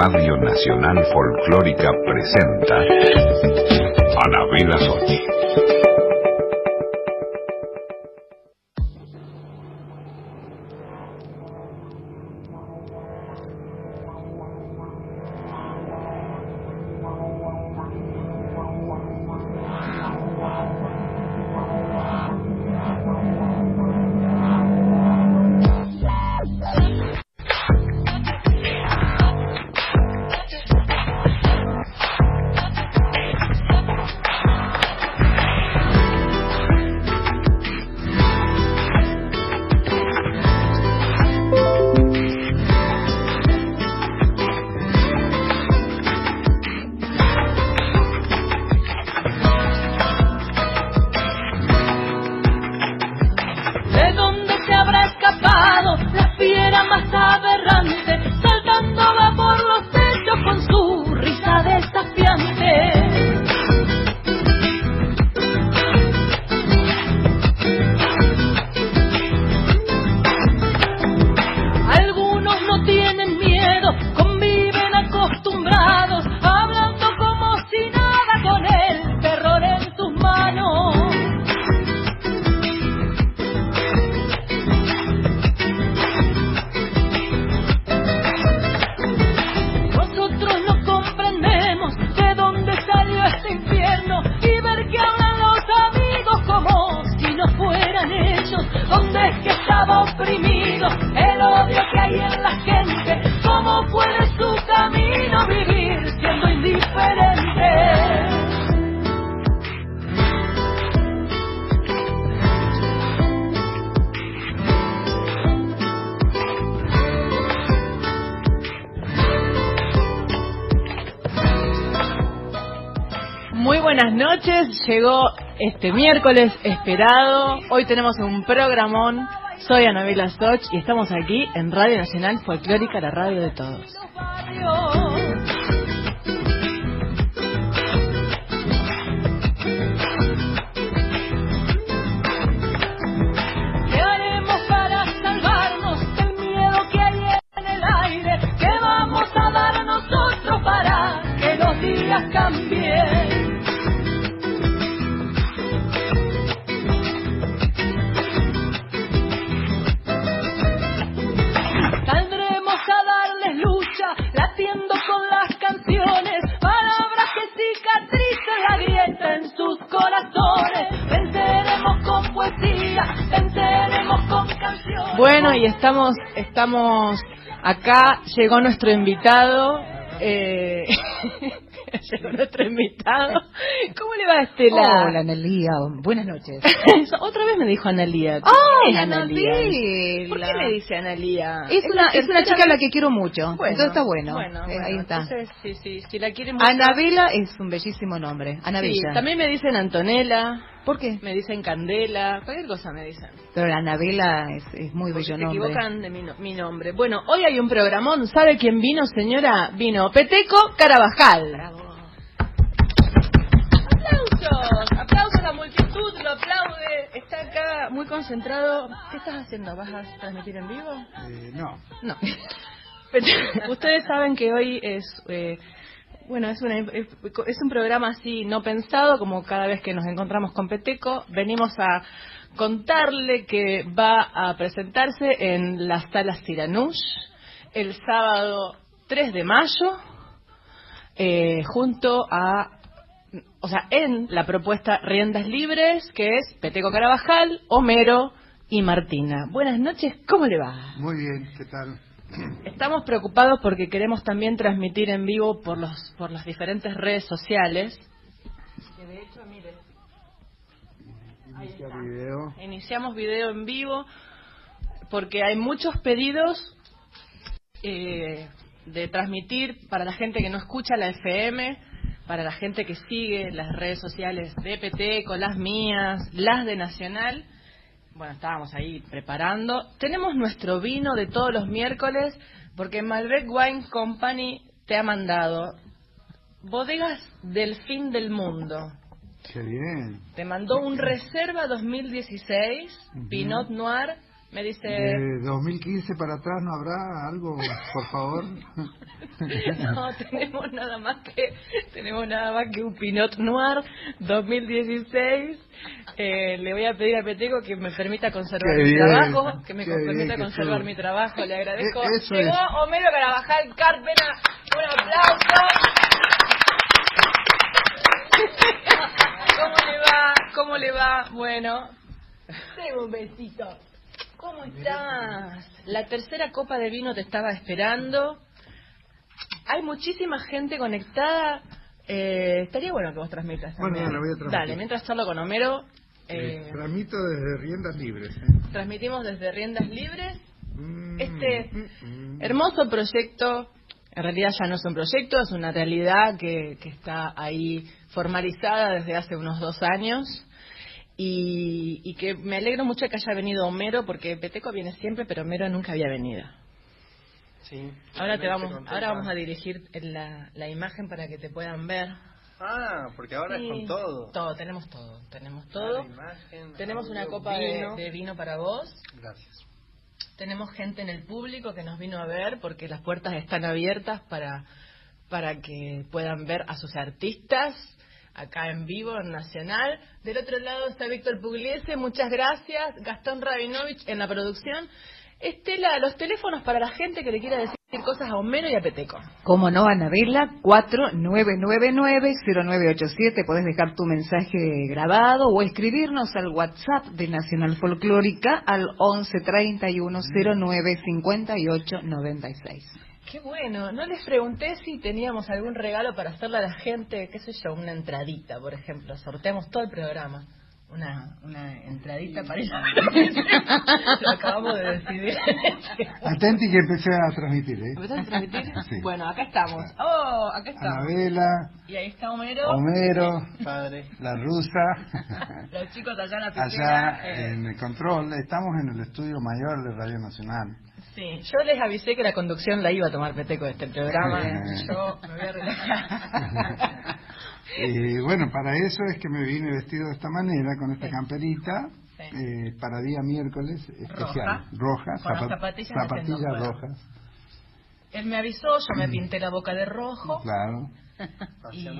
Radio Nacional Folclórica presenta Anabela Sochi. Llegó este miércoles esperado. Hoy tenemos un programón. Soy Anabela Soch y estamos aquí en Radio Nacional Folclórica, la radio de todos. Bueno, y estamos, estamos acá, llegó nuestro invitado. Eh, llegó nuestro invitado. ¿Cómo le va a Estela? Hola, Analía. Buenas noches. Otra vez me dijo Analía. ¡Ay, Analía! ¿Por qué me dice Analía? Es, una, es una chica a la que quiero mucho. Bueno, entonces está bueno. bueno, eh, ahí está. Entonces, sí, sí, si la quieren mucho. Anabela es un bellísimo nombre. Anabela. Sí, también me dicen Antonella. ¿Por qué? Me dicen Candela, cualquier cosa me dicen. Pero la Anabela es, es muy bello se nombre. Se equivocan de mi, no, mi, nombre. Bueno, hoy hay un programón. ¿Sabe quién vino, señora? Vino Peteco Carabajal. Bravo. ¡Aplausos! ¡Aplausos! La multitud lo aplaude. Está acá muy concentrado. ¿Qué estás haciendo? ¿Vas a transmitir en vivo? Eh, no. No. Ustedes saben que hoy es... Eh, bueno, es, una, es, un programa así no pensado, como cada vez que nos encontramos con Peteco. Venimos a contarle que va a presentarse en la sala Siranush el sábado 3 de mayo, eh, junto a, o sea, en la propuesta Riendas Libres, que es Peteco Carabajal, Homero y Martina. Buenas noches, ¿cómo le va? Muy bien, ¿qué tal? Estamos preocupados porque queremos también transmitir en vivo por los por las diferentes redes sociales. Que de hecho, mire, video. Iniciamos video en vivo porque hay muchos pedidos eh, de transmitir para la gente que no escucha la FM, para la gente que sigue las redes sociales de PT, con las mías, las de Nacional bueno, estábamos ahí preparando. Tenemos nuestro vino de todos los miércoles porque Malbec Wine Company te ha mandado bodegas del fin del mundo. Qué bien. Te mandó un Reserva 2016, Pinot Noir. Me dice. De 2015 para atrás no habrá algo, por favor. No, tenemos nada más que tenemos nada más que un Pinot Noir 2016. Eh, le voy a pedir a Peteco que me permita conservar Qué mi bien, trabajo, que me permita bien conservar mi trabajo. Le agradezco. Eh, eso Llegó es. Homero Carabajal Carpena. Un aplauso. ¿Cómo le va? ¿Cómo le va? Bueno, tengo un besito. ¿Cómo estás? La tercera copa de vino te estaba esperando. Hay muchísima gente conectada. Eh, estaría bueno que vos transmitas Bueno, también. dale, voy a transmitir. Dale, mientras charlo con Homero, eh, Eh, Tramito desde riendas libres. ¿eh? transmitimos desde Riendas Libres Mm, Este mm, mm. hermoso proyecto. En realidad ya no es un proyecto, es una realidad que, que está ahí formalizada desde hace unos dos años. Y, y que me alegro mucho que haya venido Homero, porque Peteco viene siempre, pero Homero nunca había venido. Sí. Ahora te vamos, ahora vamos a dirigir la, la imagen para que te puedan ver. Ah, porque ahora es con todo. Todo, tenemos todo, tenemos Ah, todo. imagen, Tenemos una copa vino. de, de vino para vos. Gracias. Tenemos gente en el público que nos vino a ver porque las puertas están abiertas para, para que puedan ver a sus artistas acá en vivo, en Nacional. Del otro lado está Víctor Pugliese, muchas gracias. Gastón Rabinovich en la producción. Estela, los teléfonos para la gente que le quiera decir cosas a Homero y a Peteco. Como no, Anabela, 4999-0987. Podés dejar tu mensaje grabado o escribirnos al WhatsApp de Nacional Folclórica al 1131095896. Qué bueno, no les pregunté si teníamos algún regalo para hacerle a la gente, qué sé yo, una entradita, por ejemplo. Sorteamos todo el programa. Una, una entradita para ella. Lo acabamos de decidir. Atenti que empecé a transmitir, ¿eh? ¿Empezás a transmitir? Sí. Bueno, acá estamos. Oh, acá estamos. Anabela, Y ahí está Homero. Homero, Padre. la rusa, Los chicos allá en la piscina. allá eh, en el control. Estamos en el estudio mayor de Radio Nacional. Sí, yo les avisé que la conducción la iba a tomar Peteco de este programa. Eh. Yo me voy a relajar. Y bueno, para eso es que me vine vestido de esta manera, con esta camperita, Sí. eh, para día miércoles especial. Roja, Con las zapa- zapatillas zapatillas rojas. Él me avisó, yo me pinté la boca de rojo. Claro.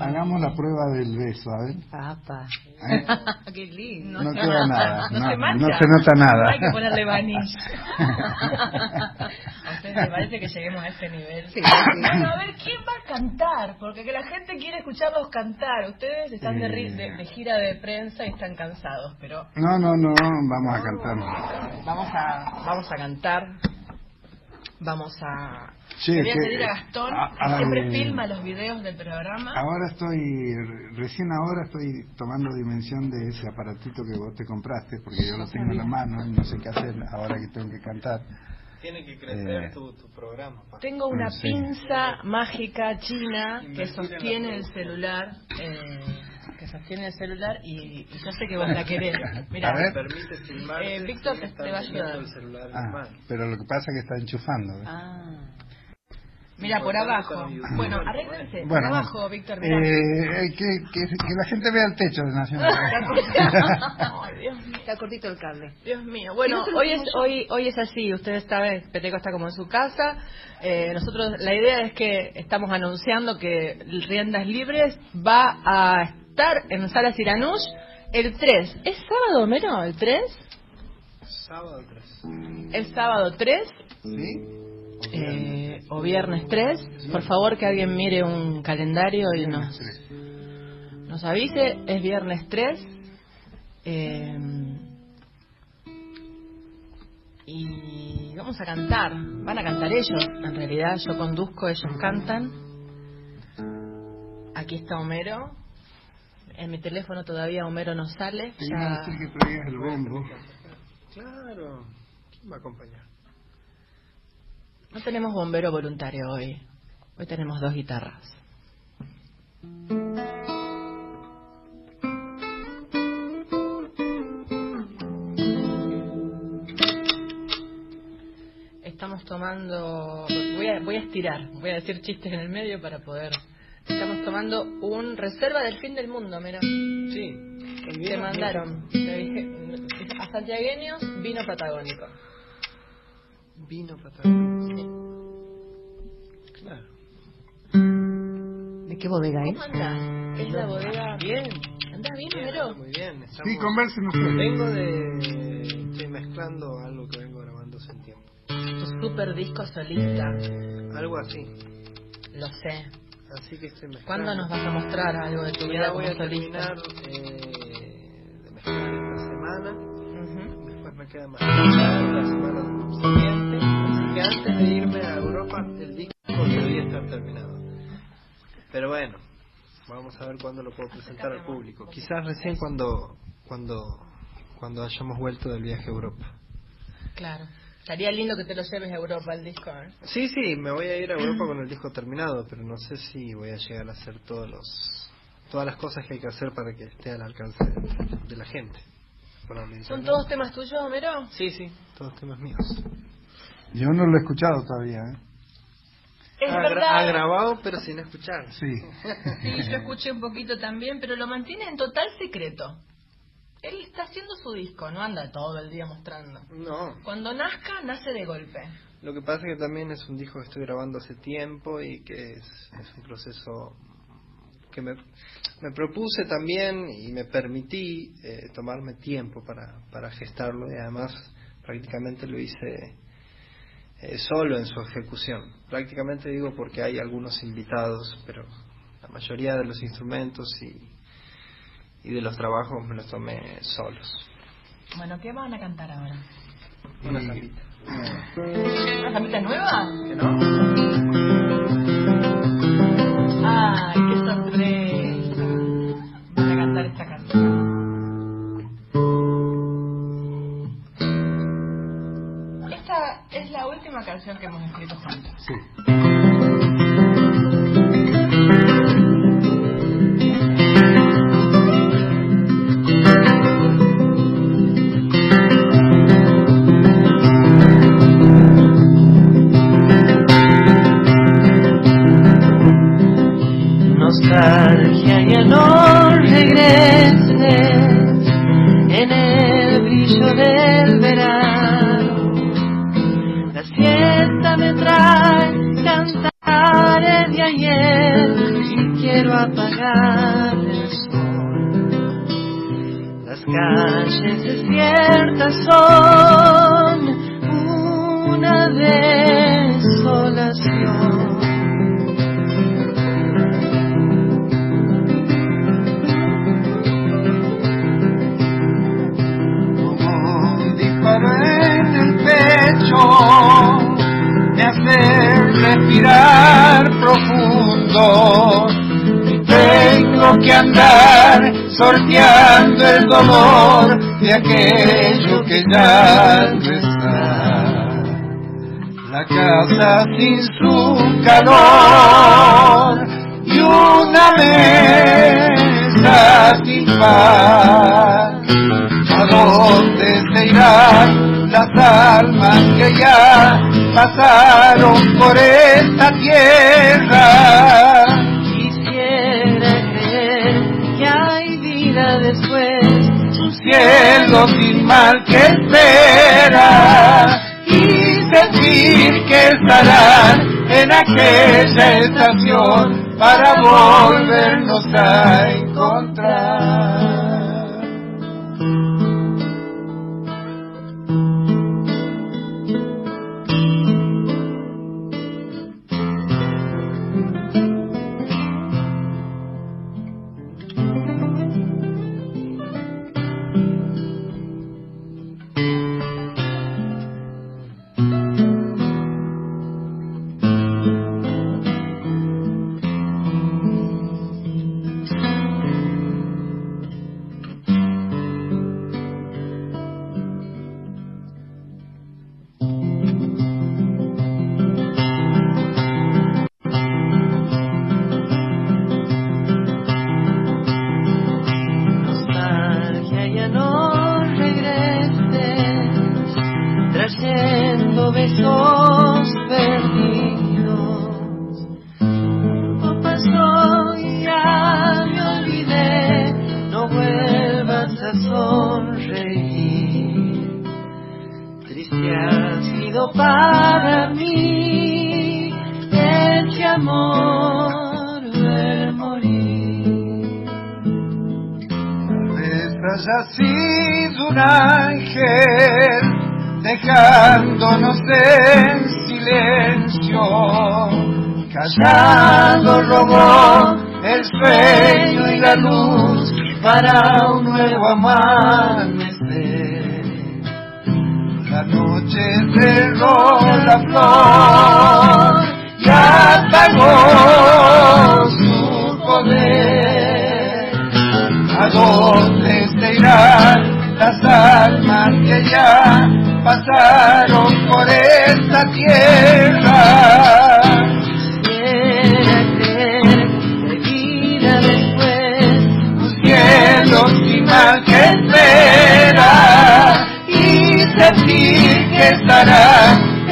Hagamos la prueba del beso, a ver. Papá. ¿Eh? Qué lindo. No queda nada, No, no, se no se nota nada. Hay que ponerle vanis. ¿A ustedes les parece que lleguemos a ese nivel? Sí, sí. Bueno, a ver, ¿quién va a cantar? Porque que la gente quiere escucharlos cantar. Ustedes están de, ri- de- de gira de prensa y están cansados, pero No, no, no, vamos a cantar. vamos a, vamos a cantar. Vamos a... Che, Le voy a que- pedir a Gastón, ah, que siempre ah, filma los videos del programa. Ahora estoy, recién ahora estoy tomando dimensión de ese aparatito que vos te compraste, porque yo lo tengo en la mano y no sé qué hacer ahora que tengo que cantar. Tiene que crecer Eh. tu, tu programa. pa. Tengo una Sí. pinza mágica china que Invertir sostiene el celular, eh, que sostiene el celular y, y yo sé que vos la querés. Mira. Permite filmar. Eh, Víctor te- te va a ayudar. El celular en Ah, pero lo que pasa es que está enchufando. ¿ves? Ah. mira por abajo. Bueno, arréglense. por Bueno, abajo, Víctor, mira. eh, que, que, que la gente vea el techo de Nacional. Ay, Dios mío. Está cortito el cable. Dios mío. Bueno, ¿Y no te lo hoy es hoy hoy es así. Ustedes saben, Peteco está como en su casa. Eh, nosotros la idea es que estamos anunciando que Riendas Libres va a estar en Sala Siranush el 3. ¿Es sábado, Homero? ¿El 3? Sábado 3. Es sábado 3 ¿Sí? eh, o viernes 3. Por favor, que alguien mire un calendario y nos, nos avise. Es viernes 3. Eh, y vamos a cantar. Van a cantar ellos. En realidad, yo conduzco, ellos cantan. Aquí está Homero. En mi teléfono todavía Homero no sale. Te iba a Ya... decir que traigas el bombo. Claro. ¿Quién va a acompañar? No tenemos bombero voluntario hoy. Hoy tenemos dos guitarras. Estamos tomando. Voy a, voy a estirar, voy a decir chistes en el medio para poder. Estamos tomando un reserva del fin del mundo, mira. Sí. Te mandaron te dije, a santiagueños vino patagónico. Vino patagónico. Claro. qué bodega es? ¿Cómo andás? Es la bodega... Bien. ¿Andás bien, Homero? Muy bien. Estamos... Sí, conversen ustedes. Vengo de... Estoy mezclando algo que vengo grabando hace un tiempo. Tu super disco solista. Algo así. Lo sé. Así que estoy mezclando. ¿Cuándo nos vas a mostrar algo de tu Ya vida voy como a solista? terminar eh, de mezclar esta semana. Después me queda más la semana siguiente. Así que antes de irme a Europa, el disco debería estar terminado. Pero bueno, vamos a ver cuándo lo puedo presentar al público. Quizás recién cuando cuando cuando hayamos vuelto del viaje a Europa. Claro. Estaría lindo que te lo lleves a Europa el disco, ¿eh? Sí, sí, me voy a ir a Europa con el disco terminado, pero no sé si voy a llegar a hacer todos los todas las cosas que hay que hacer para que esté al alcance de, de la gente. ¿Son todos temas tuyos, Homero? Sí, sí, todos temas míos. Yo no lo he escuchado todavía, ¿eh? Es ha, verdad. ha grabado, pero sin escuchar. Sí. Sí, yo escuché un poquito también, pero lo mantiene en total secreto. Él está haciendo su disco, no anda todo el día mostrando. No, Cuando nazca, nace de golpe. lo que pasa es que también es un disco que estoy grabando hace tiempo y que es, es un proceso que me, me propuse también y me permití eh, tomarme tiempo para, para gestarlo y además prácticamente lo hice eh, solo en su ejecución. Prácticamente digo porque hay algunos invitados, pero la mayoría de los instrumentos y, y de los trabajos me los tomé solos. Bueno, ¿qué van a cantar ahora? Una sambita. ¿Una sambita nueva? ¿Que no? ¡Ay, qué sorpresa! Van a cantar esta canción. Esta es la última canción que hemos escrito juntos. Sí. Sin su calor y una mesa sin paz. ¿A dónde se irán las almas que ya pasaron por esta tierra? Quisiera creer que hay vida después. Un cielo sin mal que espera que estarán en aquella estación para volvernos a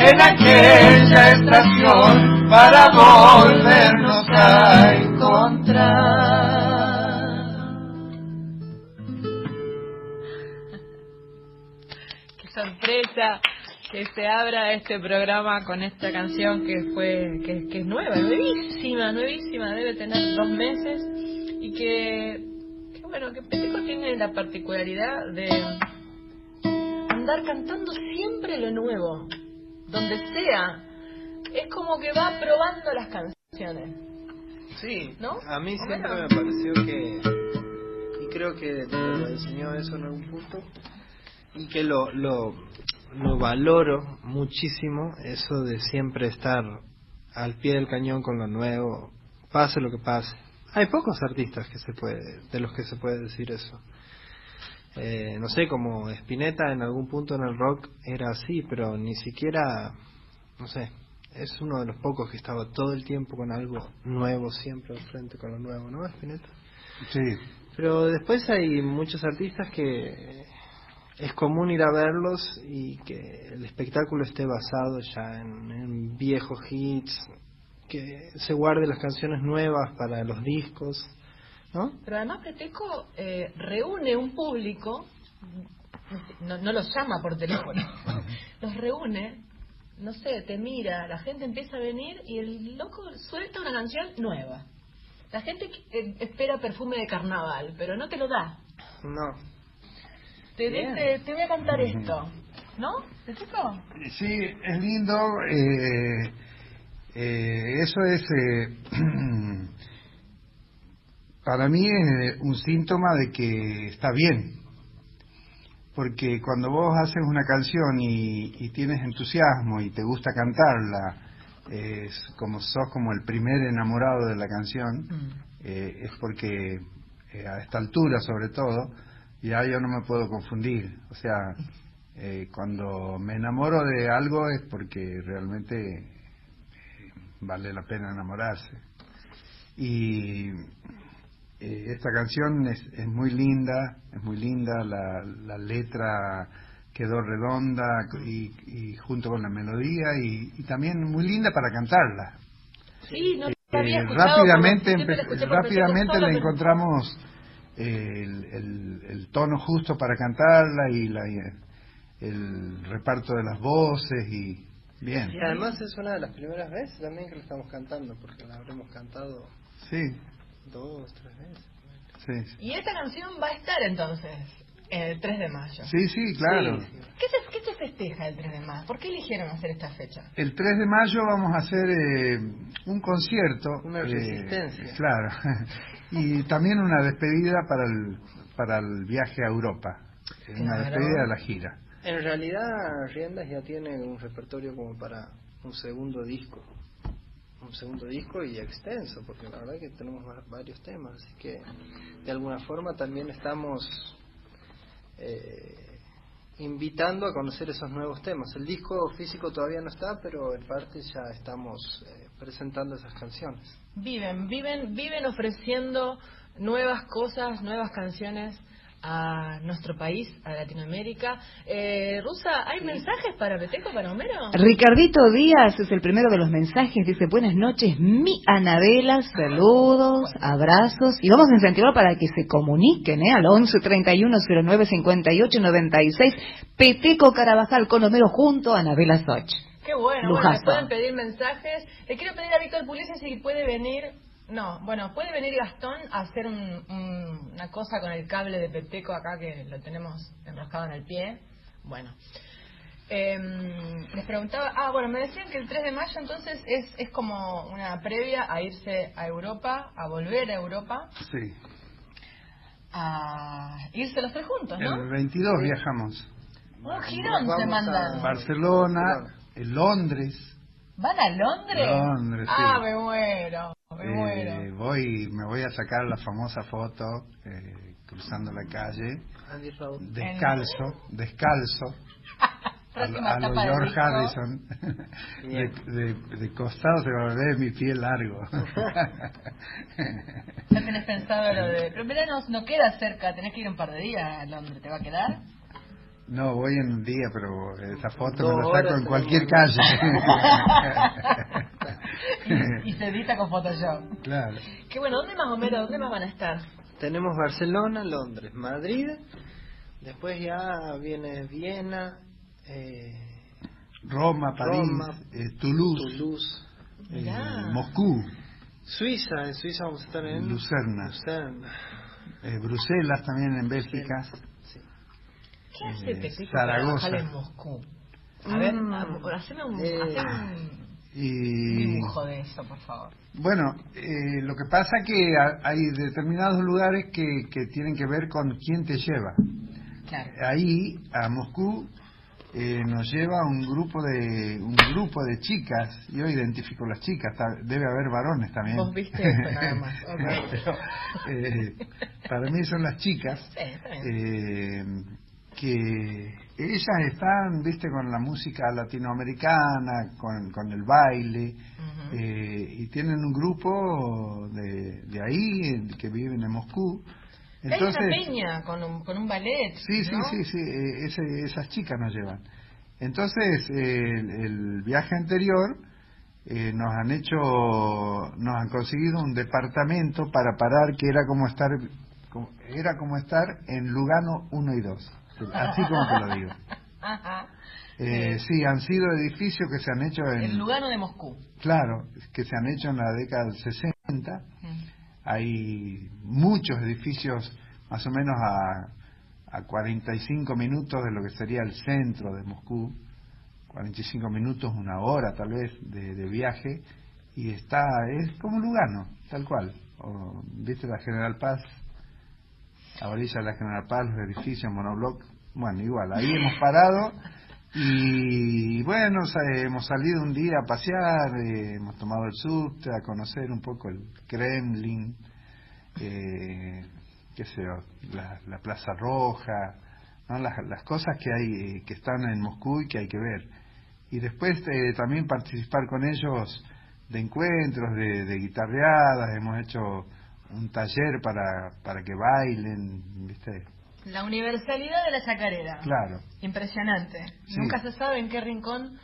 en aquella estación para volvernos a encontrar. Que se abra este programa con esta canción que fue que, que es nueva, nuevísima, nuevísima, debe tener dos meses y que, que bueno, que Peteco tiene la particularidad de andar cantando siempre lo nuevo, donde sea. Es como que va probando las canciones. Sí, ¿No? a mí ¿O siempre me pareció que, y creo que me enseñó eso en algún punto, y que lo, lo, lo valoro muchísimo, eso de siempre estar al pie del cañón con lo nuevo, pase lo que pase. Hay pocos artistas que se puede, de los que se puede decir eso. Eh, no sé, como Spinetta en algún punto en el rock era así, pero ni siquiera, no sé, es uno de los pocos que estaba todo el tiempo con algo nuevo, siempre al frente con lo nuevo, ¿no, Spinetta? Sí, Pero después hay muchos artistas que es común ir a verlos y que el espectáculo esté basado ya en, en viejos hits, que se guarde las canciones nuevas para los discos, ¿no? Pero además Peteco eh, reúne un público, no, no los llama por teléfono, los reúne, no sé, te mira, la gente empieza a venir y el loco suelta una canción nueva. La gente eh, espera perfume de carnaval, pero no te lo da. No. Te dice, te voy a cantar esto. ¿No? ¿Peteco? sí, es lindo. eh, eh, eso es, eh, para mí, es un síntoma de que está bien. Porque cuando vos haces una canción y, y tienes entusiasmo y te gusta cantarla, es como sos como el primer enamorado de la canción, eh, es porque eh, a esta altura sobre todo, ya yo no me puedo confundir. O sea, eh, cuando me enamoro de algo es porque realmente eh, vale la pena enamorarse. Y eh, esta canción es, es muy linda, es muy linda, la, la letra quedó redonda y, y junto con la melodía y, y también muy linda para cantarla. Sí, no te Eh, había escuchado. rápidamente la rápidamente le encontramos eh, el, el- el tono justo para cantarla y la, el reparto de las voces y bien Y además es una de las primeras veces también que lo estamos cantando, porque la habremos cantado sí dos, tres veces. sí Y esta canción va a estar entonces el 3 de mayo. sí sí claro Sí, sí. ¿Qué se, ¿Qué se festeja el 3 de mayo? ¿Por qué eligieron hacer esta fecha? el 3 de mayo vamos a hacer eh, un concierto Una eh, resistencia. claro y también una despedida para el para el viaje a Europa una despedida de la gira En realidad, Riendas ya tiene un repertorio como para un segundo disco. Un segundo disco y extenso, porque la verdad que tenemos va- varios temas, así que de alguna forma también estamos eh, invitando a conocer esos nuevos temas. El disco físico todavía no está, pero en parte ya estamos eh, presentando esas canciones. Viven, viven, viven ofreciendo nuevas cosas, nuevas canciones a nuestro país, a Latinoamérica. Eh, Rusa, ¿hay mensajes para Peteco, para Homero? Ricardito Díaz es el primero de los mensajes. Dice, buenas noches, mi Anabela, saludos, abrazos. Y vamos a incentivar para que se comuniquen ¿eh? al 11 31 09 58 96. Peteco Carabajal con Homero junto a Anabela Soch. Qué bueno, bueno, Lujazo. pueden pedir mensajes. Le quiero pedir a Víctor Pugliese si puede venir No, bueno, puede venir Gastón a hacer un- un- una cosa con el cable de Peteco acá que lo tenemos enroscado en el pie. Bueno. Em, les preguntaba, ah, bueno, me decían que el 3 de mayo entonces es, es como una previa a irse a Europa, a volver a Europa, Sí. a irse los tres juntos, ¿no? El 22 viajamos. Un girón Vamos se mandan. Barcelona, en Londres. ¿Van a Londres? Londres, sí. Ah, me muero, me Eh, muero. voy, me voy a sacar la famosa foto eh, cruzando la calle, Andy descalzo, descalzo. A, a lo George disco. Harrison. De, de- de costado se va a ver mi pie largo. Ya tenés pensado lo de... Pero mira, no, no queda cerca, tenés que ir un par de días a Londres, ¿te va a quedar? No, voy en un día, pero esa foto Dos me la saco en cualquier calle. y, y se edita con Photoshop. claro. Qué bueno, ¿dónde más, Homero? ¿Dónde más van a estar? Tenemos Barcelona, Londres, Madrid. Después ya viene Viena, eh, Roma, París, Roma, eh, Toulouse, Toulouse, eh. Moscú, Suiza. En Suiza vamos a estar en Lucerna. Lucerna. eh, Bruselas también en Bélgica. Sí. ¿Qué hace Eh, para Zaragoza. en Moscú? A ver, Mm. a- haceme un, Eh. un Y dibujo de eso, por favor. bueno, eh, lo que pasa que ha- hay determinados lugares que, que tienen que ver con quién te lleva. Claro. Ahí, a Moscú, eh, nos lleva un grupo de un grupo de chicas. Yo identifico las chicas, debe haber varones también. Vos viste eso nada más, ok. Pero, eh, para mí son las chicas. Sí, eh, que ellas están, viste, con la música latinoamericana, con, con el baile, eh, y tienen un grupo de, de ahí que viven en Moscú. Entonces, Hay una peña con un, con un ballet, sí, sí, ¿no? sí, sí, eh, ese- esas chicas nos llevan. Entonces, eh, el, el viaje anterior eh, nos han hecho, nos han conseguido un departamento para parar que era como estar, como- era como estar en Lugano 1 y 2, así como te lo digo. Ajá. Eh, sí, han sido edificios que se han hecho en, El Lugano de Moscú. claro, que se han hecho en la década del 60. Mm. Hay muchos edificios más o menos a, a 45 minutos de lo que sería el centro de Moscú, 45 minutos, una hora tal vez de, de viaje, y está, es como Lugano, tal cual. O, ¿Viste la General Paz? A orilla de la General Paz, los edificios, monobloc, bueno, igual, ahí hemos parado y bueno, hemos salido un día a pasear, eh, hemos tomado el subte, a conocer un poco el Kremlin, eh, qué sé yo, la, la Plaza Roja, ¿no? las, las cosas que hay, eh, que están en Moscú y que hay que ver. Y después eh, también participar con ellos de encuentros, de, de guitarreadas, hemos hecho un taller para, para que bailen, ¿viste? La universalidad de la chacarera. Claro. Impresionante. Sí. Nunca se sabe en qué rincón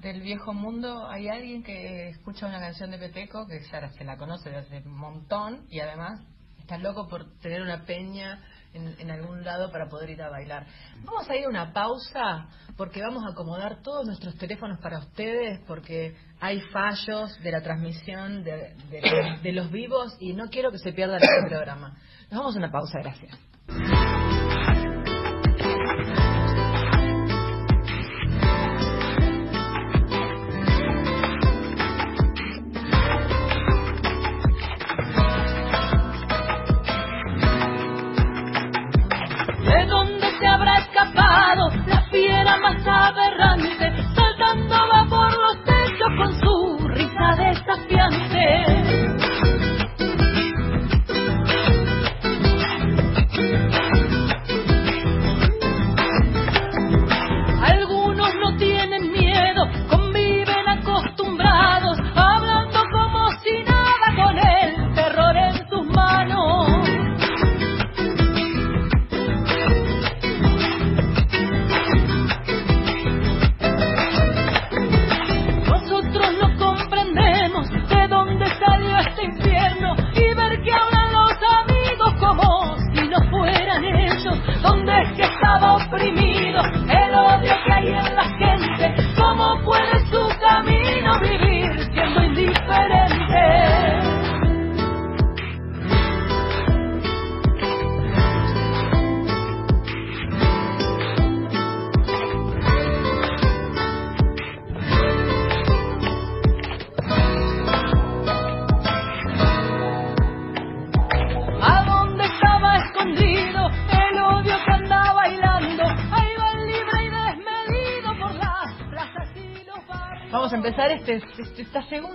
del viejo mundo hay alguien que escucha una canción de Peteco que ya se la conoce desde un montón y además está loco por tener una peña en, algún lado para poder ir a bailar. Vamos a ir a una pausa porque vamos a acomodar todos nuestros teléfonos para ustedes porque hay fallos de la transmisión de los vivos y no quiero que se pierda este programa. Nos vamos a una pausa, gracias. Sabbath.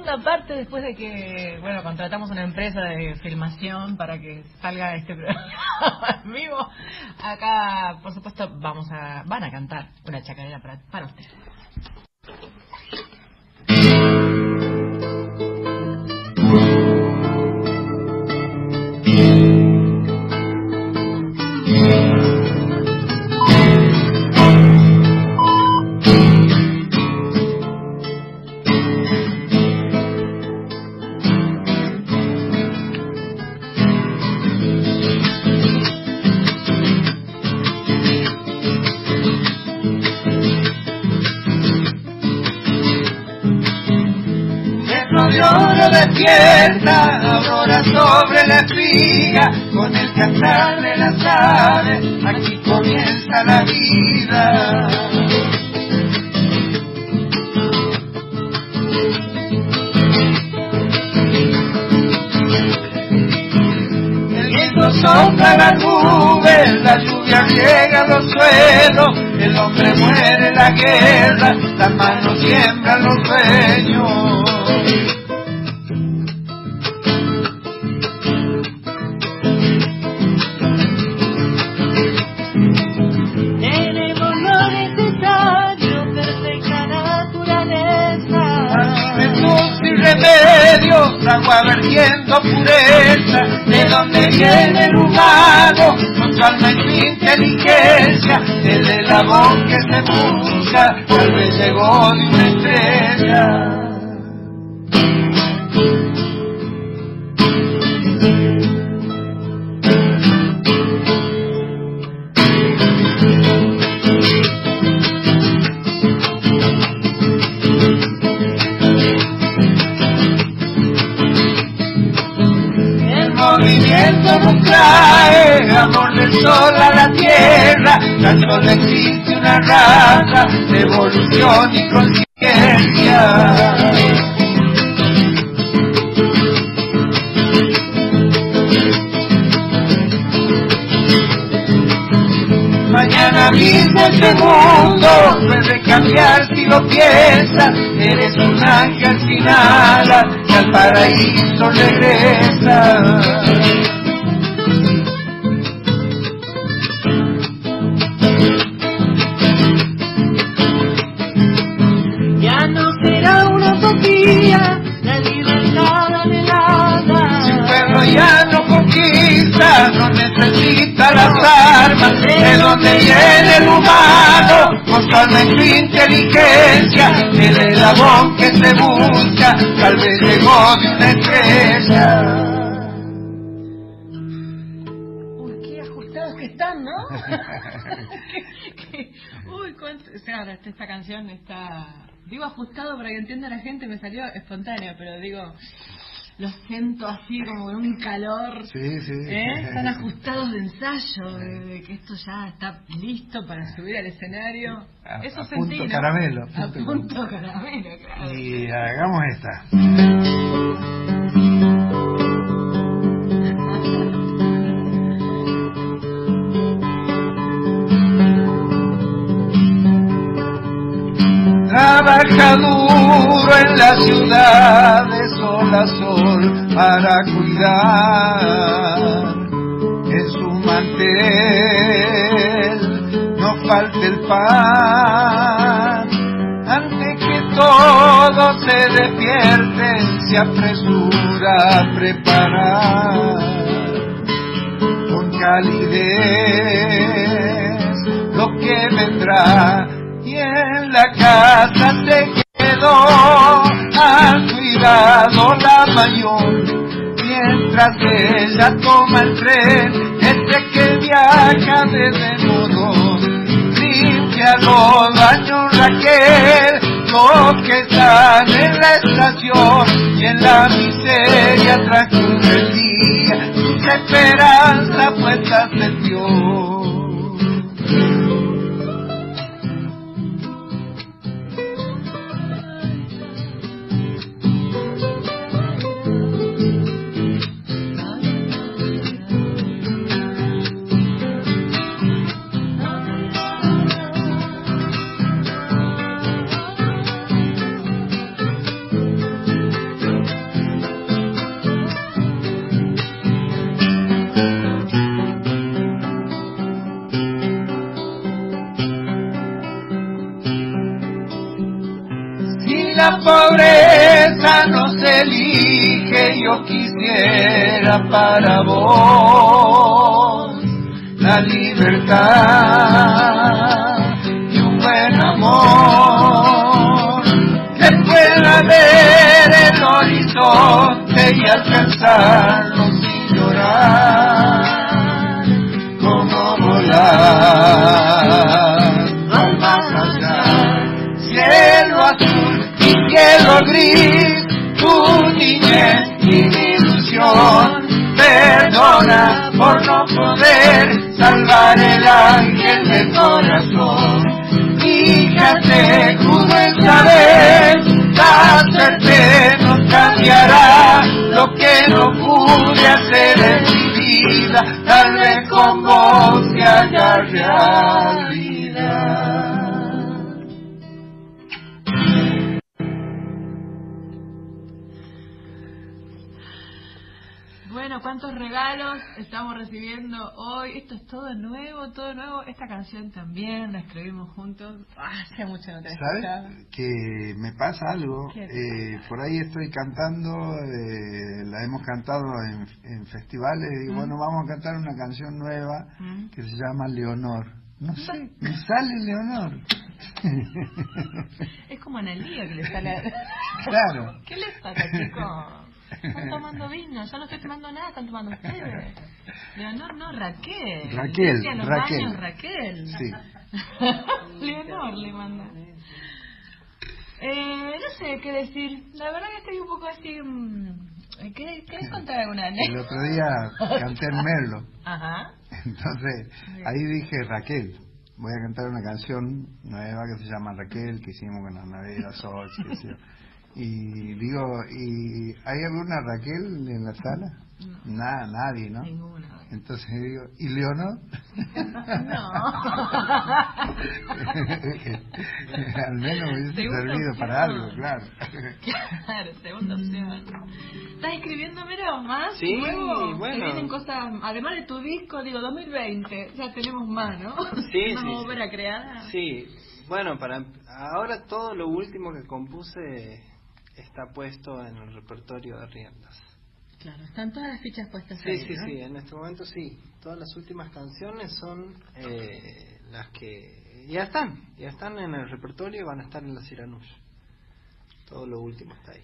Segunda parte después de que, bueno, contratamos una empresa de filmación para que salga este programa en vivo. Acá, por supuesto, vamos a, van a cantar una chacarera para, para ustedes. Despierta, aurora sobre la espiga, con el cantar de las aves, aquí comienza la vida. El viento sopla las nubes, la lluvia llega a los suelos, el hombre muere la guerra, las manos siembran los sueños. Agua vertiendo pureza, de donde viene el humano, con su alma y su inteligencia, el eslabón que se busca, tal vez llegó de una estrella. Solo existe una raza de evolución y conciencia. Mañana mismo este mundo puede cambiar si lo piensas. Eres un ángel sin alas que al paraíso regresa. Donde viene el humano, y su inteligencia, el eslabón que se busca, tal vez llegó de una estrella. Uy, qué ajustados que están, ¿no? Uy, cuánto... O sea, esta canción está... Digo ajustado para que entienda la gente, me salió espontáneo, pero digo... Lo siento así como en un calor. Sí, sí. ¿eh? Están ajustados de ensayo, de, de que esto ya está listo para subir al escenario. A- Eso a sentí, punto ¿no? caramelo, A punto punto caramelo, claro. Y hagamos esta. Trabaja duro en la ciudad de sol a sol para cuidar. En su mantel no falte el pan. Antes que todo se despierte se apresura a preparar. Con calidez lo que vendrá y en la casa se quedó mientras ella toma el tren este que viaja desde Morón limpia los baños Raquel los que están en la estación y en la miseria transcurre el día sus esperanzas puestas en Dios quisiera para vos la libertad y un buen amor que pueda ver el horizonte y alcanzarlo sin llorar como volar. Al más allá cielo azul y cielo gris vida tal vez con Bueno, cuántos regalos estamos recibiendo hoy. Esto es todo nuevo, todo nuevo. Esta canción también la escribimos juntos. Ah, hace mucho no te. ¿Sabes? Que me pasa algo. ¿Qué te Eh, por ahí estoy cantando, eh, la hemos cantado en, en festivales. Y digo, Mm. bueno, vamos a cantar una canción nueva Mm. que se llama Leonor. No sé, me sale Leonor. Es como Analía que le sale. Claro. ¿Qué les pasa, chicos? Están tomando vino, yo no estoy tomando nada, están tomando ustedes. Leonor, no, Raquel. Raquel, los Raquel. baños, Raquel. Sí. Leonor le manda. Eh, no sé qué decir. La verdad que estoy un poco así. mm, ¿Querés, contar alguna El anécdota? otro día canté en Merlo. Ajá. Entonces, ahí dije Raquel. Voy a cantar una canción nueva que se llama Raquel, que hicimos con Anabela sé yo. Y digo, ¿y hay alguna Raquel en la sala? Nada, nadie, ¿no? Ninguna. Entonces digo, ¿y Leonor? Al menos me hubiese Segunda servido opción. para algo, claro. Claro, segunda opción. ¿Estás escribiendo, Mero, más? Sí, bueno. Se vienen cosas, además de tu disco, digo, 2020, ya tenemos más, ¿no? Sí, Más sí, ópera creada. Sí, bueno, para ahora todo lo último que compuse está puesto en el repertorio de riendas. Claro, están todas las fichas puestas Sí, ahí, sí, ¿no? sí, en este momento sí. Todas las últimas canciones son eh, las que ya están, ya están en el repertorio y van a estar en la Siranush. Todo lo último está ahí.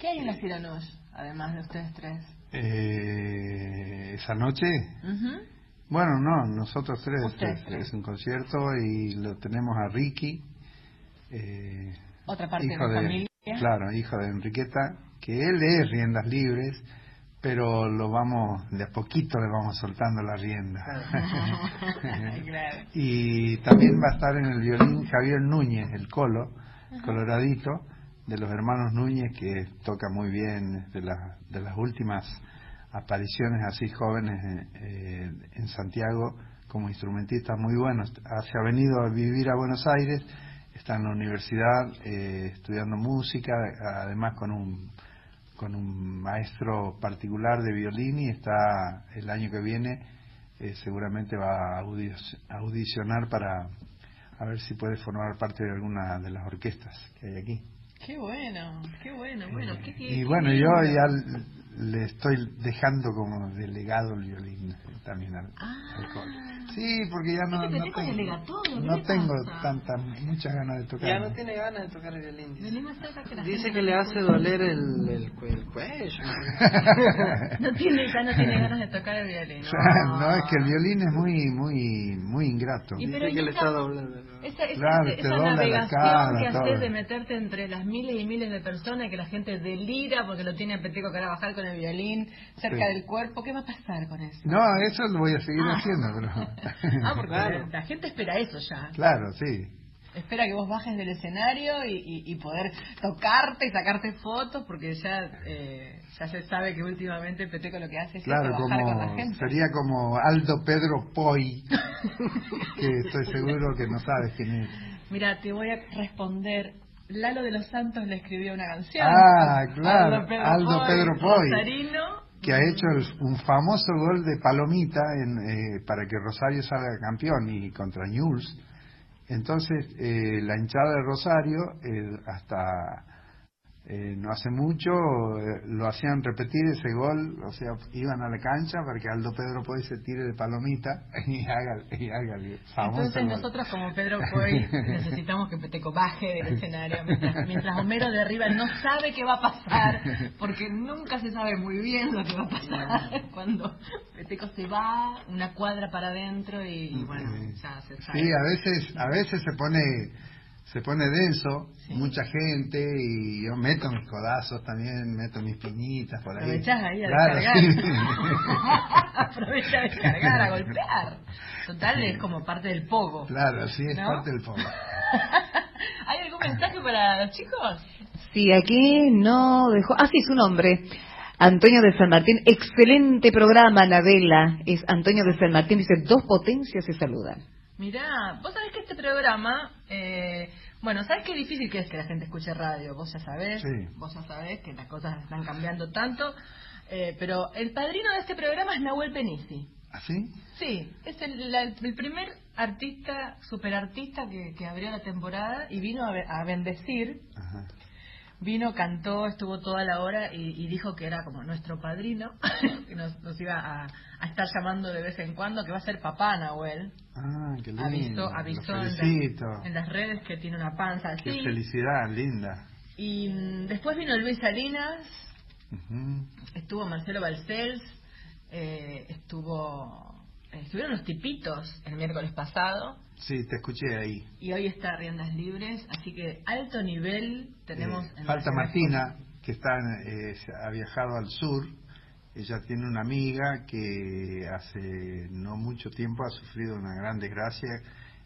¿Qué hay en la Ciranush, además de ustedes tres? Eh, esa noche, bueno, no, nosotros tres, es, tres. es un concierto y lo tenemos a Ricky, eh, Otra parte hijo de la familia. Claro, hijo de Enriqueta, que él es riendas libres, pero lo vamos, de a poquito le vamos soltando la rienda. claro. y también va a estar en el violín Javier Núñez, el colo, coloradito, de los hermanos Núñez, que toca muy bien, de, la- de las últimas apariciones así jóvenes eh, eh, en Santiago como instrumentista muy buenos. Se ha venido a vivir a Buenos Aires, está en la universidad eh, estudiando música, además con un con un maestro particular de violín y está el año que viene eh, seguramente va a audi- a audicionar para a ver si puede formar parte de alguna de las orquestas que hay aquí. Qué bueno, qué bueno, bueno. ¿qué, qué- Y bueno, yo ya le estoy dejando como delegado el violín también al, al coro. Sí, porque ya no, no tengo, delega todo, ¿qué no tengo tantas, muchas ganas de tocar. Ya no tiene ganas de tocar el violín. dice. Dice que le no hace doler el, el, el cuello. No tiene, ya no tiene ganas de tocar el violín. no, es que el violín es muy, muy, muy ingrato. Y Dice pero que le está doblando. Esa, esa, Claro, esa navegación cara, que haces de meterte entre las miles y miles de personas y que la gente delira porque lo tiene a Peteco que bajar con el violín cerca Sí. del cuerpo, ¿qué va a pasar con eso? No, eso lo voy a seguir Ah. haciendo, pero... Ah, porque Claro. la gente espera eso ya. Claro, sí. Espera que vos bajes del escenario y, y- y poder tocarte y sacarte fotos porque ya eh, ya se sabe que últimamente Peteco lo que hace es Claro, bajar con la como gente. sería como Aldo Pedro Poi, que estoy seguro que no sabes quién es. Mira, te voy a responder. Lalo de los Santos le escribió una canción. Ah, claro, Aldo Pedro Aldo Pedro. Rosarino. que ha hecho un famoso gol de palomita en, eh, para que Rosario salga campeón y contra Newell's. Entonces, eh, la hinchada de Rosario, eh, hasta eh, no hace mucho eh, lo hacían repetir ese gol, o sea, iban a la cancha para que Aldo Pedro Poy se tire de palomita y haga, y haga el famoso Entonces gol. nosotros como Pedro Coy necesitamos que Peteco baje del escenario mientras, mientras Homero de arriba no sabe qué va a pasar porque nunca se sabe muy bien lo que va a pasar cuando Peteco se va una cuadra para adentro y, y bueno ya se sabe. Sí, a veces, a veces se pone se pone denso, mucha gente y yo meto mis codazos también, meto mis piñitas por ahí. Aprovechás ahí a Claro, descargar. Aprovecha a descargar, a golpear. Total, es como parte del pogo. Claro, sí, es ¿No? parte del fondo. ¿Hay algún mensaje para los chicos? Sí, aquí no dejó. Ah, sí, su nombre. Antonio de San Martín. Excelente programa, Anabela. Es Antonio de San Martín. Dice, dos potencias se saludan. Mirá, vos sabés que este programa, eh, bueno, ¿sabés qué difícil que es que la gente escuche radio? Vos ya sabés, Sí. vos ya sabés que las cosas están cambiando tanto, eh, pero el padrino de este programa es Nahuel Penisi. ¿Así? Sí, es el, la- el primer artista, superartista que, que abrió la temporada y vino a, a bendecir Ajá. Vino, cantó, estuvo toda la hora y, y dijo que era como nuestro padrino, que nos, nos iba a, a estar llamando de vez en cuando, que va a ser papá Nahuel. Ah, qué lindo. Avisó, en, las- en las redes que tiene una panza Qué así. felicidad, linda. Y mm, después vino Luis Salinas, estuvo Marcelo Balcells, eh, estuvo, estuvieron los tipitos el miércoles pasado Sí, te escuché ahí. y hoy está Riendas Libres, así que alto nivel tenemos. Eh, en falta Martina, que está eh, ha viajado al sur. Ella tiene una amiga que hace no mucho tiempo ha sufrido una gran desgracia.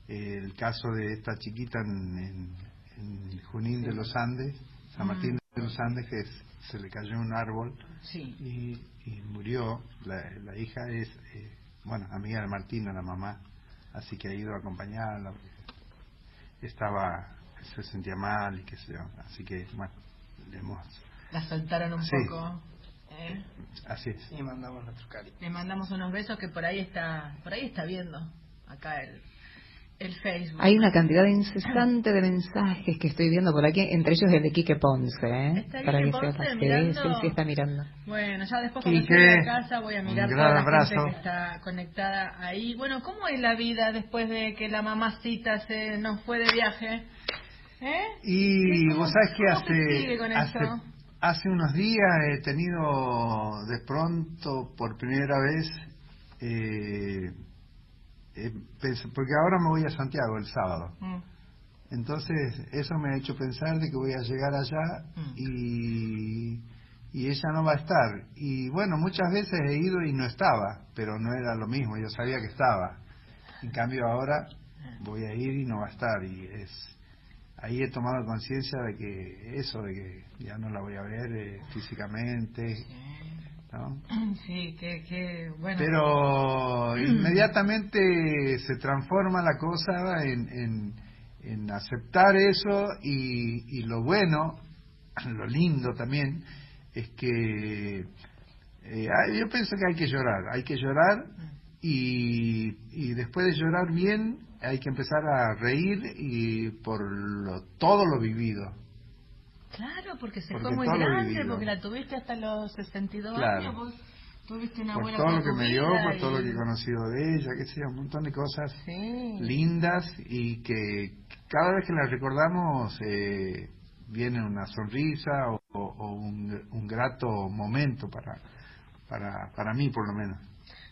Eh, el caso de esta chiquita en, en- en Junín de los Andes, San Martín de los Andes, que es- se le cayó un árbol Sí. y, y murió. La, la hija es, eh, bueno, amiga de Martina, la mamá, así que ha ido a acompañarla. Estaba, se sentía mal y qué sé yo. Así que, bueno, le hemos, La soltaron un Sí. poco. ¿eh? así es. Y mandamos nuestro cariño. Le mandamos unos besos que por ahí está, por ahí está viendo acá el, el Facebook. Hay una cantidad incesante de mensajes que estoy viendo por aquí, entre ellos el de Quique Ponce, ¿eh? ¿Está Para Quique que Ponce sepas. Mirando? sí, sí, está mirando. Bueno, ya después cuando Quique, llegue a casa voy a mirar un toda la abrazo. gente que está conectada ahí. Bueno, ¿cómo es la vida después de que la mamacita se nos fue de viaje? ¿Eh? Y ¿Cómo- vos sabés que hace, con hace, eso? hace unos días he tenido de pronto por primera vez, eh, eh, porque ahora me voy a Santiago el sábado. Mm. Entonces, eso me ha hecho pensar de que voy a llegar allá Mm. y, y ella no va a estar. Y bueno, muchas veces he ido y no estaba, pero no era lo mismo, yo sabía que estaba. En cambio ahora voy a ir y no va a estar. Y es ahí he tomado conciencia de que eso, de que ya no la voy a ver eh, físicamente, ¿no? Sí, que, que bueno. Pero inmediatamente se transforma la cosa en, en, en aceptar eso y, y lo bueno, lo lindo también, es que eh, yo pienso que hay que llorar, hay que llorar y, y después de llorar bien hay que empezar a reír y por lo, todo lo vivido. Claro, porque se Porque fue muy grande, porque la tuviste hasta los 62 Claro. años. Vos tuviste una Por buena todo lo que me dio, por todo lo y- que he conocido de ella, que sea, un montón de cosas Sí. lindas y que cada vez que las recordamos eh, viene una sonrisa o, o- o un, un grato momento para, para, para mí por lo menos.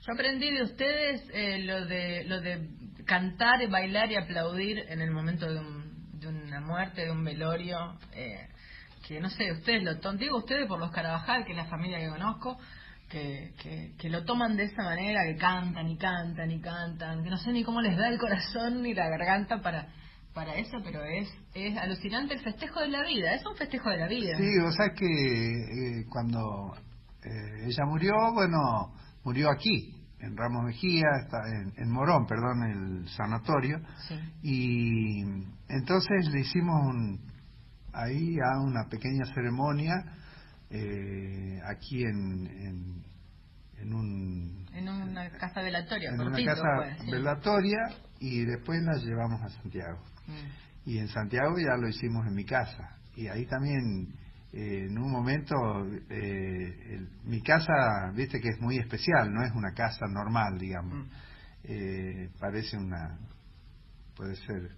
Yo aprendí de ustedes eh, lo de lo de cantar, bailar y aplaudir en el momento de, un- de una muerte, de un velorio. eh, que no sé, ustedes lo toman, digo ustedes por los Carabajal, que es la familia que conozco, que, que, que lo toman de esa manera, que cantan y cantan y cantan, que no sé ni cómo les da el corazón ni la garganta para para eso, pero es es alucinante el festejo de la vida, es un festejo de la vida. Sí, o sea que eh, cuando eh, ella murió, bueno, murió aquí, en Ramos Mejía, está en, en Morón, perdón, el sanatorio, Sí. y entonces le hicimos un, ahí a una pequeña ceremonia eh, aquí en, en, en un En una casa velatoria, en una casa pues, sí. velatoria y después la llevamos a Santiago Mm. y en Santiago ya lo hicimos en mi casa y ahí también eh, en un momento eh, el- mi casa, viste que es muy especial, no es una casa normal, digamos. Eh, parece una, puede ser,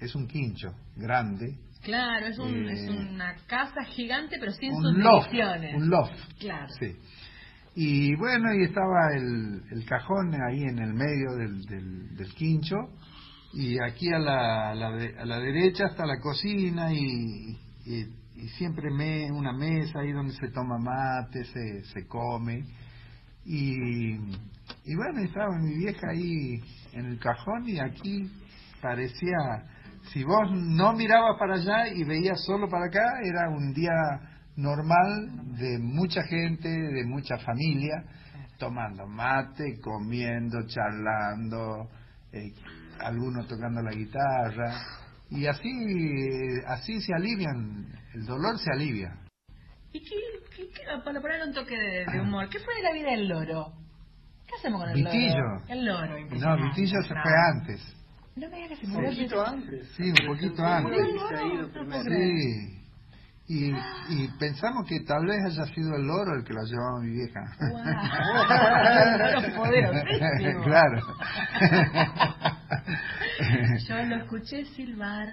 es un quincho grande, Claro, es, un, Eh, es una casa gigante, pero sin sus un loft, divisiones. un loft. Claro. Sí. Y bueno, y estaba el, el cajón ahí en el medio del, del, del quincho, y aquí a la, a, la de- a la derecha está la cocina, y, y, y siempre me, una mesa ahí donde se toma mate, se, se come. Y, y bueno, estaba mi vieja ahí en el cajón, y aquí parecía, si vos no mirabas para allá y veías solo para acá, era un día normal de mucha gente, de mucha familia, tomando mate, comiendo, charlando, eh, algunos tocando la guitarra, y así, así se alivian, el dolor se alivia. ¿Y qué, qué- qué- para poner un toque de, de humor, qué fue de la vida del loro? ¿Qué hacemos con el Vitillo. loro? El loro, No. Vitillo se fue antes. No me Un poquito antes. Sí, un poquito antes. Sí. Y, y pensamos que tal vez haya sido el loro el que lo llevaba mi vieja. El poderosísimo. claro. Yo lo escuché silbar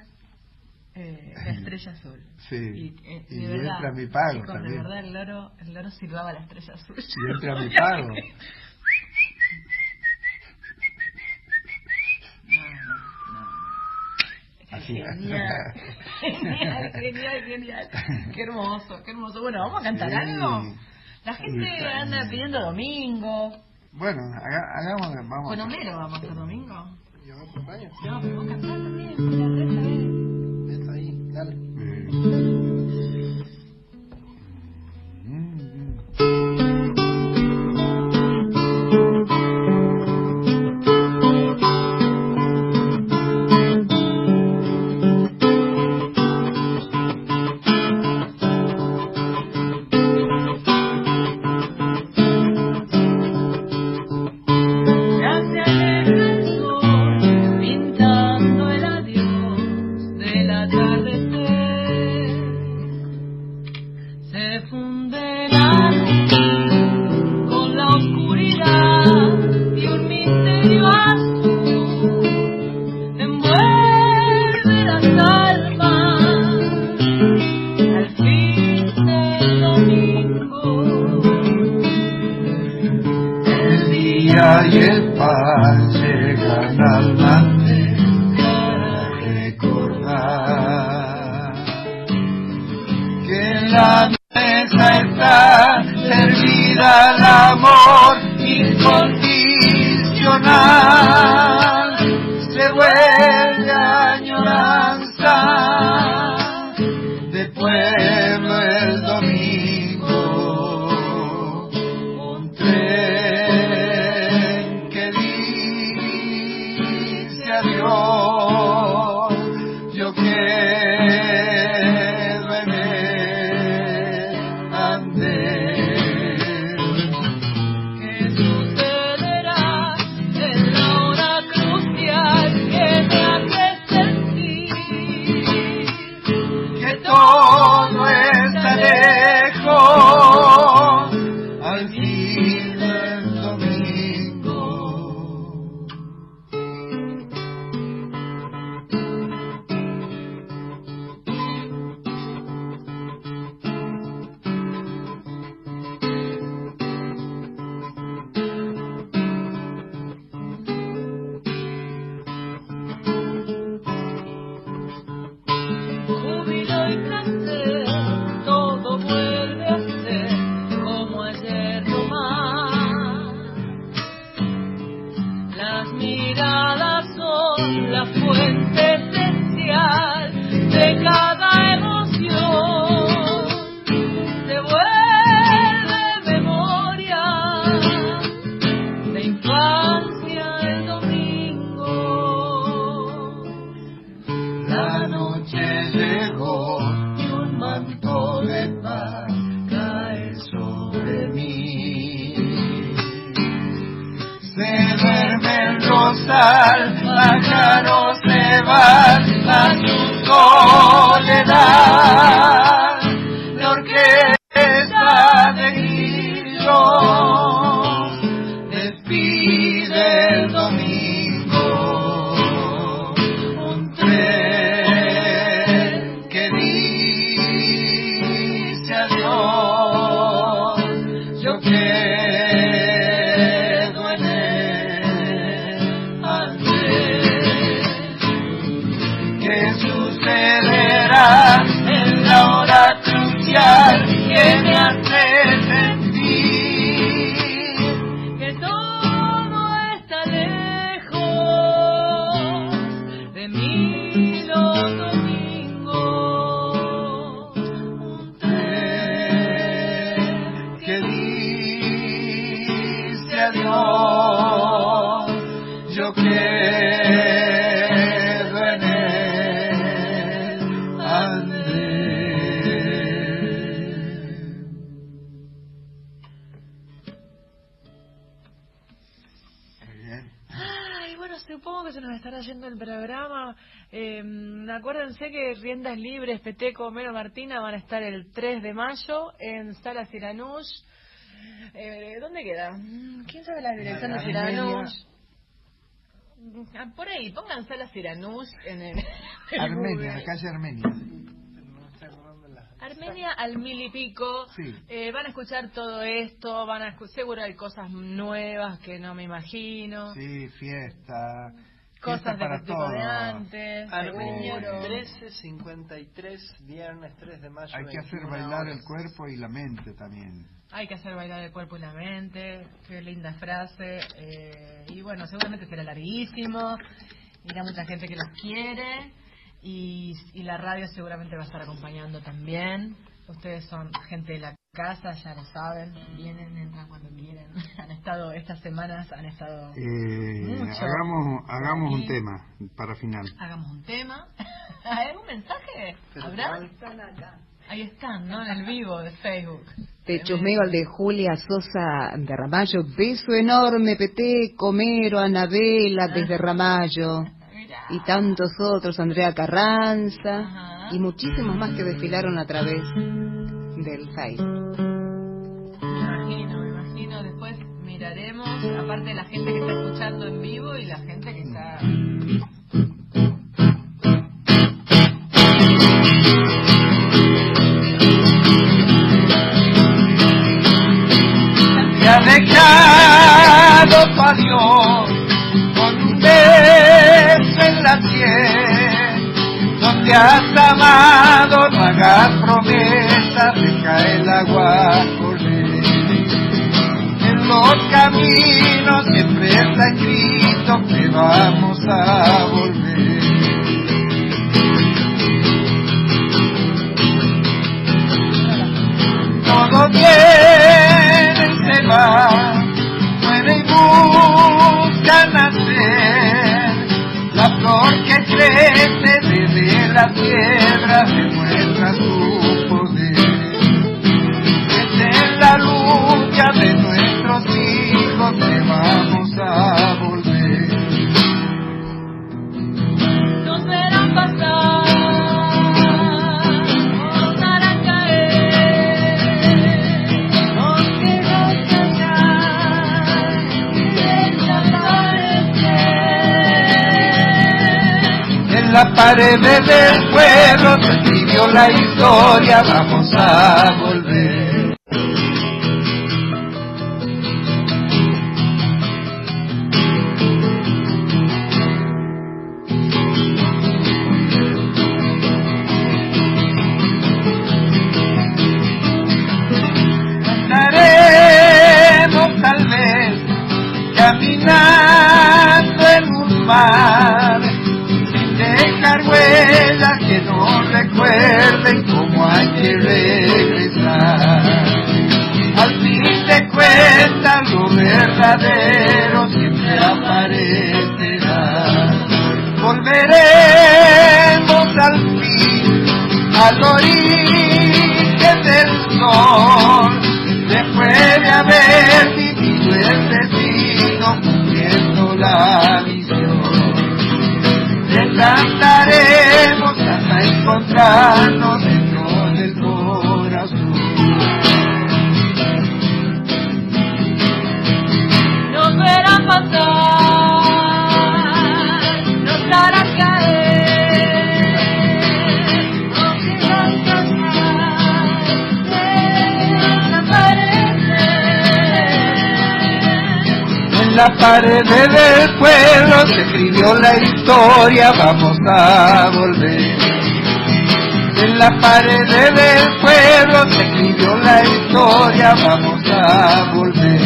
eh, la estrella azul. Sí. Y, eh, Y verdad, entra mi pago chicos, también. de verdad el loro, el loro silbaba la estrella azul. Y entra mi pago. Así. Genial. genial, genial, genial. Qué hermoso, qué hermoso. Bueno, ¿vamos a cantar Sí. algo? La gente Sí, anda pidiendo domingo. Bueno, haga- hagamos, vamos. Con Homero vamos a domingo. Yo me acompaño. No, pero vos cantás también. Está ahí, dale. Mm. La mesa está servida el La noche llegó y un manto de paz cae sobre mí. Se duerme el rosal, pájaros se van a su soledad. Acuérdense que Riendas Libres, Peteco, Homero Martina van a estar el 3 de mayo en Sala Siranush. Eh, ¿Dónde queda? Mm, ¿Quién sabe la dirección de. Siranush? Ah, Por ahí, pongan Sala Siranush en el... en Armenia, la calle Armenia. Armenia al mil y pico. Sí. Eh, van a escuchar todo esto, van a escu- seguro hay cosas nuevas que no me imagino. Sí, fiesta. Cosas de antes. Armenia seguro. 1353, viernes 3 de mayo. Hay que hacer 21 bailar horas. el cuerpo y la mente también. Hay que hacer bailar el cuerpo y la mente. Qué linda frase. Eh, y bueno, seguramente será larguísimo. Irá mucha gente que los quiere. Y, y la radio seguramente va a estar acompañando también. Ustedes son gente de la casa, ya lo saben. Vienen, entran cuando quieren. Han estado, estas semanas han estado. Eh, Mucho. hagamos hagamos un tema para final. Hagamos un tema. ¿Hay algún mensaje? ¿Habrá? Ahí están, ¿no? En el vivo de Facebook. Te chusmeo al de Julia Sosa de Ramallo. Beso enorme, Peté, Comero, Anabela desde Ramallo. Mirá. Y tantos otros, Andrea Carranza. Ajá. Y muchísimos más que desfilaron a través del Facebook. Me imagino, me imagino. Después miraremos, aparte de la gente que está escuchando en vivo y la gente que te has amado, no hagas promesas, deja el agua correr. En los caminos siempre está escrito que vamos a volver. En la pared del pueblo se escribió la historia, vamos a cantaremos hasta encontrarnos En la pared del pueblo se escribió la historia, vamos a volver. En la pared del pueblo se escribió la historia, vamos a volver.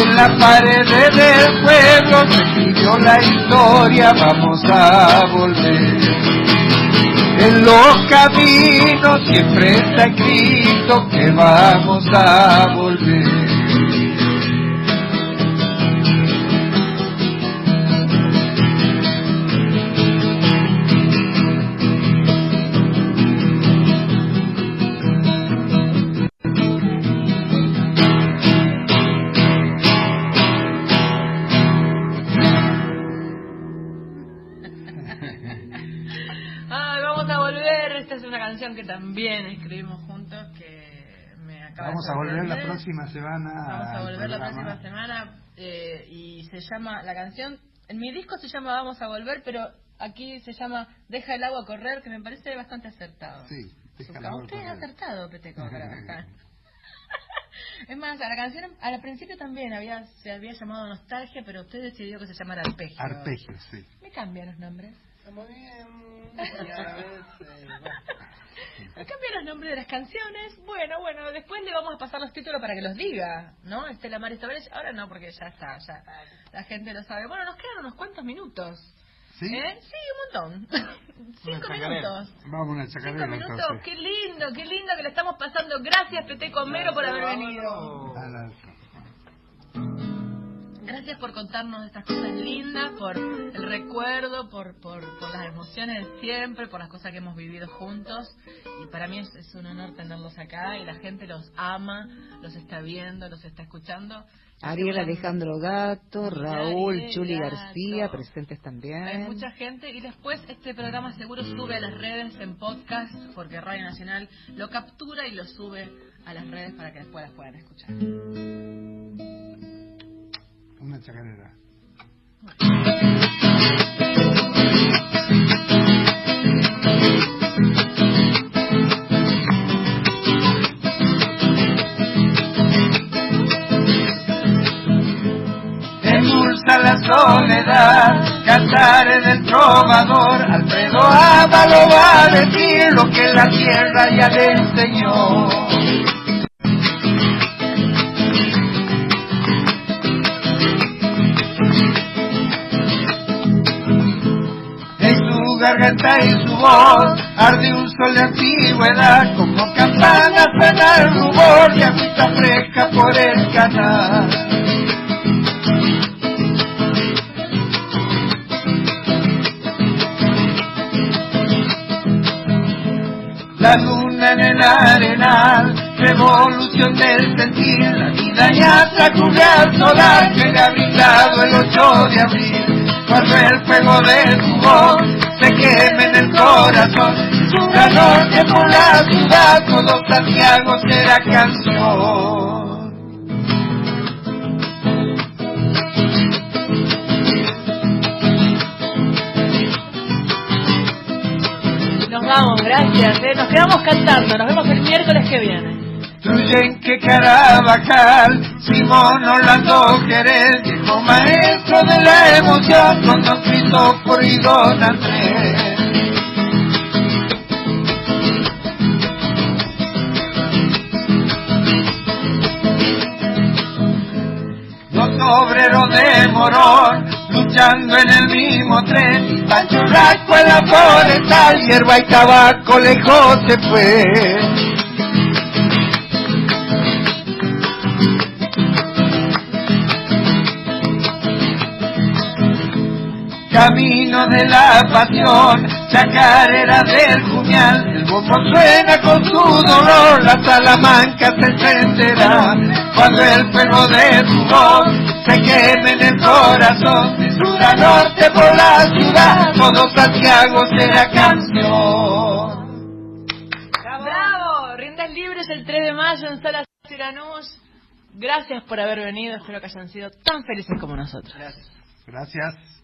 En la pared del pueblo se escribió la historia, vamos a volver. En los caminos siempre está escrito que vamos a volver. Acaba Vamos de a volver la próxima semana. Vamos a volver la próxima semana eh, y se llama la canción. En mi disco se llama Vamos a volver, pero aquí se llama Deja el agua correr, que me parece bastante acertado. Sí, deja el agua Usted es acertado, Peteco. Es más, a la canción al principio también había se había llamado Nostalgia, pero usted decidió que se llamara Arpegio. Arpegio, sí. Me cambian los nombres. Muy bien. Y a la vez, eh, bueno. Cambian los nombres de las canciones. Bueno, bueno, después le vamos a pasar los títulos para que los diga, ¿no? Estela Maris Tavares. Ahora no, porque ya está, ya la gente lo sabe. Bueno, nos quedan unos cuantos minutos. ¿Sí? ¿Eh? Sí, un montón. Cinco chacarera. minutos. Vamos a una Cinco chacarera minutos, entonces. qué lindo, qué lindo que le estamos pasando. Gracias, Pete Comero, por haber venido. Gracias por contarnos estas cosas lindas, por el recuerdo, por, por, por las emociones de siempre, por las cosas que hemos vivido juntos. Y para mí es, es un honor tenerlos acá y la gente los ama, los está viendo, los está escuchando. Ariel Alejandro Gato, Raúl Ariel Chuli Gato. García, presentes Hay también. mucha gente y después este programa seguro sube a las redes en podcast porque Radio Nacional lo captura y lo sube a las redes para que después las puedan escuchar. Una chacarera. Emulsa la soledad, cantares del trovador, Alfredo Ávalo va a decir lo que la tierra ya le enseñó. Garganta y su voz arde un sol de antigüedad, como campana suena el rubor de agüita fresca por el canal. La luna en el arenal, revolución del sentir, la vida ya sacude al solar que le ha brindado el 8 de abril. Cuando el fuego de su voz se queme en el corazón, su calor que por la ciudad, todo Santiago será canción. Nos vamos, gracias. ¿eh? Nos quedamos cantando. Nos vemos el miércoles que viene. Truyenque Carabajal, Simón Orlando Jerez, viejo maestro de la emoción, con Don Cristóforo y Don Andrés. Los obreros de Morón, luchando en el mismo tren, Pancho Rasco en la forestal, hierba y tabaco lejos se fue. De la pasión, chacarera del puñal, el bombo suena con su dolor, la salamanca se encenderá, cuando el fuego de su voz se queme en el corazón, de sur a norte por la ciudad, todo Santiago será canción. ¡Bravo! Rindas libres el 3 de mayo en Sala Ciranús. Gracias por haber venido. Espero que hayan sido tan felices como nosotros. Gracias.